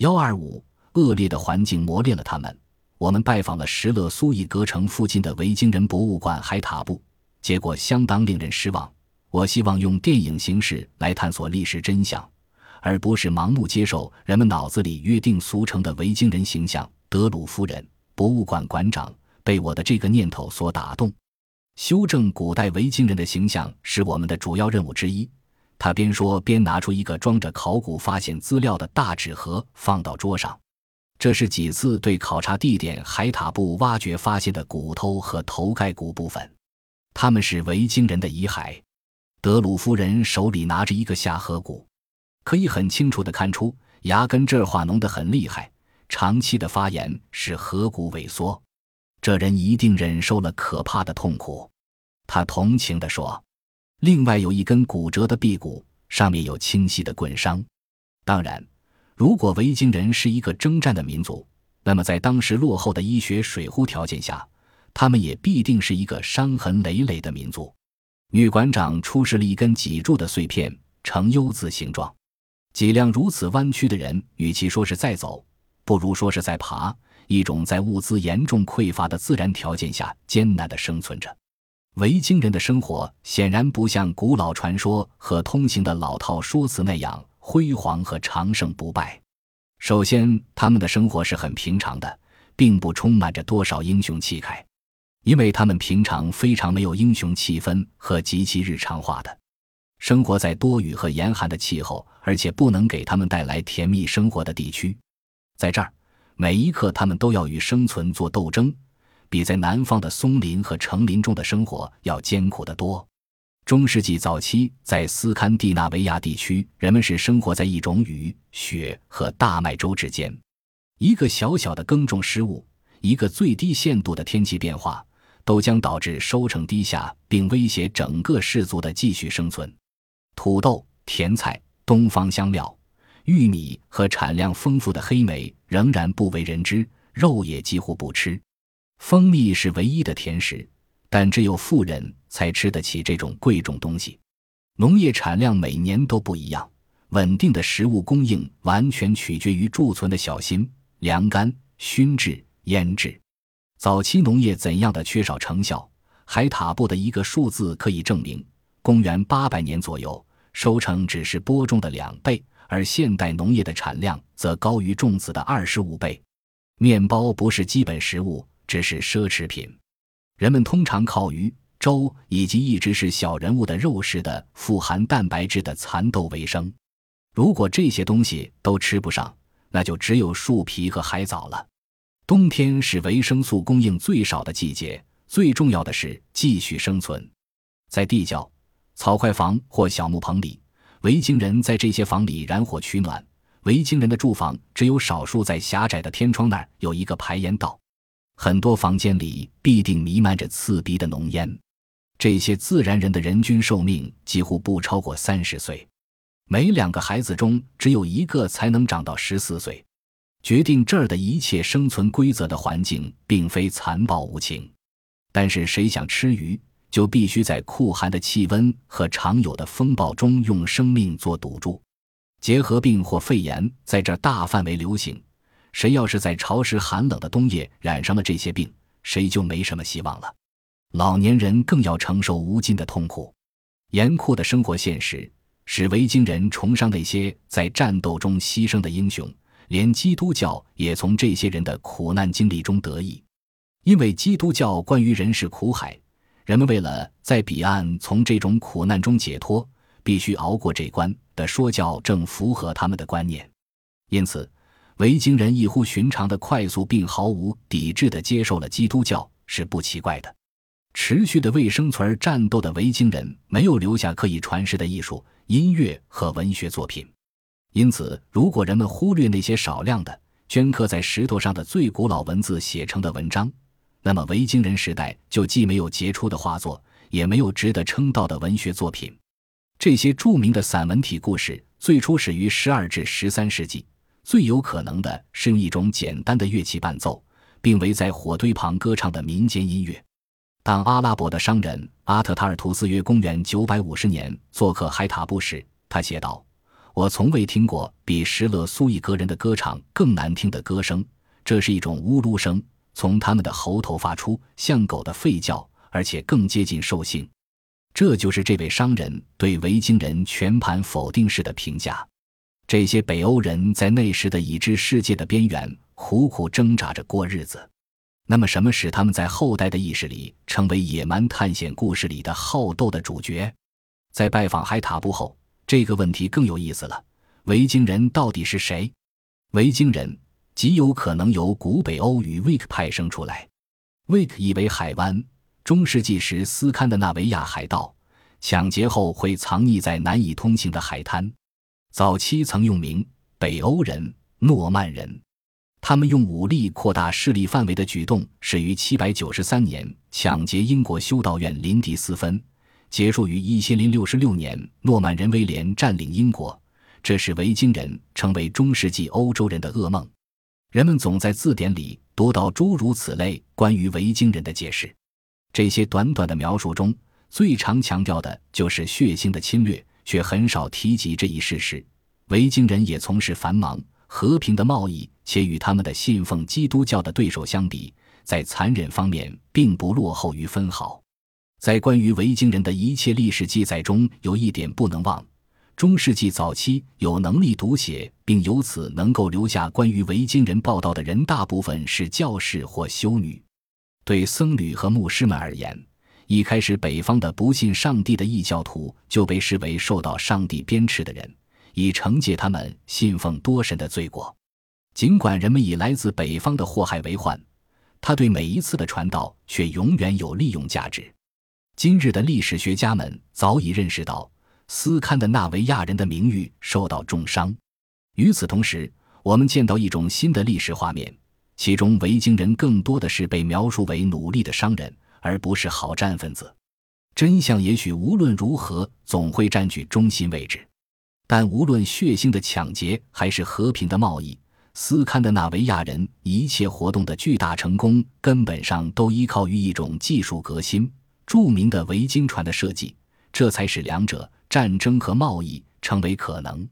幺二五，恶劣的环境磨练了他们。我们拜访了石勒苏伊格城附近的维京人博物馆海塔布，结果相当令人失望。我希望用电影形式来探索历史真相，而不是盲目接受人们脑子里约定俗成的维京人形象。德鲁夫人，博物馆馆长，被我的这个念头所打动。修正古代维京人的形象是我们的主要任务之一。他边说边拿出一个装着考古发现资料的大纸盒，放到桌上。这是几次对考察地点海塔布挖掘发现的骨头和头盖骨部分，他们是维京人的遗骸。德鲁夫人手里拿着一个下颌骨，可以很清楚地看出牙根这儿化脓得很厉害，长期的发炎使颌骨萎缩。这人一定忍受了可怕的痛苦，他同情地说。另外有一根骨折的臂骨，上面有清晰的棍伤。当然。如果维京人是一个征战的民族，那么在当时落后的医学水壶条件下，他们也必定是一个伤痕累累的民族。女馆长出示了一根脊柱的碎片，呈 U 字形状。脊梁如此弯曲的人，与其说是在走，不如说是在爬，一种在物资严重匮乏的自然条件下艰难地生存着。维京人的生活显然不像古老传说和通行的老套说辞那样。辉煌和长盛不败。首先，他们的生活是很平常的，并不充满着多少英雄气概，因为他们平常非常没有英雄气氛和极其日常化的生活在多雨和严寒的气候，而且不能给他们带来甜蜜生活的地区。在这儿，每一刻他们都要与生存做斗争，比在南方的松林和城林中的生活要艰苦得多。中世纪早期，在斯堪的纳维亚地区，人们是生活在一种雨、雪和大麦粥之间。一个小小的耕种失误，一个最低限度的天气变化，都将导致收成低下，并威胁整个氏族的继续生存。土豆、甜菜、东方香料、玉米和产量丰富的黑莓仍然不为人知，肉也几乎不吃。蜂蜜是唯一的甜食。但只有富人才吃得起这种贵重东西。农业产量每年都不一样，稳定的食物供应完全取决于贮存的小心凉干、熏制、腌制。早期农业怎样的缺少成效，海塔布的一个数字可以证明：公元八百年左右，收成只是播种的两倍，而现代农业的产量则高于种子的二十五倍。面包不是基本食物，只是奢侈品。人们通常靠鱼、粥以及一直是小人物的肉食的富含蛋白质的蚕豆为生。如果这些东西都吃不上，那就只有树皮和海藻了。冬天是维生素供应最少的季节。最重要的是继续生存。在地窖、草块房或小木棚里，维京人在这些房里燃火取暖。维京人的住房只有少数在狭窄的天窗那儿有一个排烟道。很多房间里必定弥漫着刺鼻的浓烟。这些自然人的人均寿命几乎不超过三十岁，每两个孩子中只有一个才能长到十四岁。决定这儿的一切生存规则的环境并非残暴无情，但是谁想吃鱼，就必须在酷寒的气温和常有的风暴中用生命做赌注。结核病或肺炎在这大范围流行。谁要是在潮湿寒冷的冬夜染上了这些病，谁就没什么希望了。老年人更要承受无尽的痛苦。严酷的生活现实使维京人崇尚那些在战斗中牺牲的英雄，连基督教也从这些人的苦难经历中得益。因为基督教关于人世苦海，人们为了在彼岸从这种苦难中解脱，必须熬过这关的说教正符合他们的观念，因此。维京人异乎寻常的快速并毫无抵制地接受了基督教是不奇怪的。持续的为生存而战斗的维京人没有留下可以传世的艺术、音乐和文学作品，因此，如果人们忽略那些少量的镌刻在石头上的最古老文字写成的文章，那么维京人时代就既没有杰出的画作，也没有值得称道的文学作品。这些著名的散文体故事最初始于十二至十三世纪。最有可能的是用一种简单的乐器伴奏，并围在火堆旁歌唱的民间音乐。当阿拉伯的商人阿特塔尔图斯约公元950年做客海塔布时，他写道：“我从未听过比什勒苏伊格人的歌唱更难听的歌声，这是一种呜噜声，从他们的喉头发出，像狗的吠叫，而且更接近兽性。这就是这位商人对维京人全盘否定式的评价。这些北欧人在那时的已知世界的边缘苦苦挣扎着过日子。那么，什么使他们在后代的意识里成为野蛮探险故事里的好斗的主角？在拜访海塔布后，这个问题更有意思了：维京人到底是谁？维京人极有可能由古北欧与维克派生出来。维克意为海湾。中世纪时，斯堪的纳维亚海盗抢劫后会藏匿在难以通行的海滩。早期曾用名北欧人、诺曼人。他们用武力扩大势力范围的举动始于793年抢劫英国修道院林迪斯芬，结束于1066年诺曼人威廉占领英国。这使维京人成为中世纪欧洲人的噩梦。人们总在字典里读到诸如此类关于维京人的解释。这些短短的描述中，最常强调的就是血腥的侵略，却很少提及这一事实：维京人也从事繁忙和平的贸易，且与他们的信奉基督教的对手相比，在残忍方面并不落后于分毫。在关于维京人的一切历史记载中，有一点不能忘：中世纪早期有能力读写并由此能够留下关于维京人报道的人，大部分是教士或修女。对僧侣和牧师们而言，一开始北方的不信上帝的异教徒就被视为受到上帝鞭笞的人，以惩戒他们信奉多神的罪过。尽管人们以来自北方的祸害为患，他对每一次的传道却永远有利用价值。今日的历史学家们早已认识到，斯堪的纳维亚人的名誉受到重伤。与此同时，我们见到一种新的历史画面。其中，维京人更多的是被描述为努力的商人，而不是好战分子。真相也许无论如何总会占据中心位置。但无论血腥的抢劫还是和平的贸易，斯堪的纳维亚人一切活动的巨大成功，根本上都依靠于一种技术革新——著名的维京船的设计，这才使两者战争和贸易成为可能。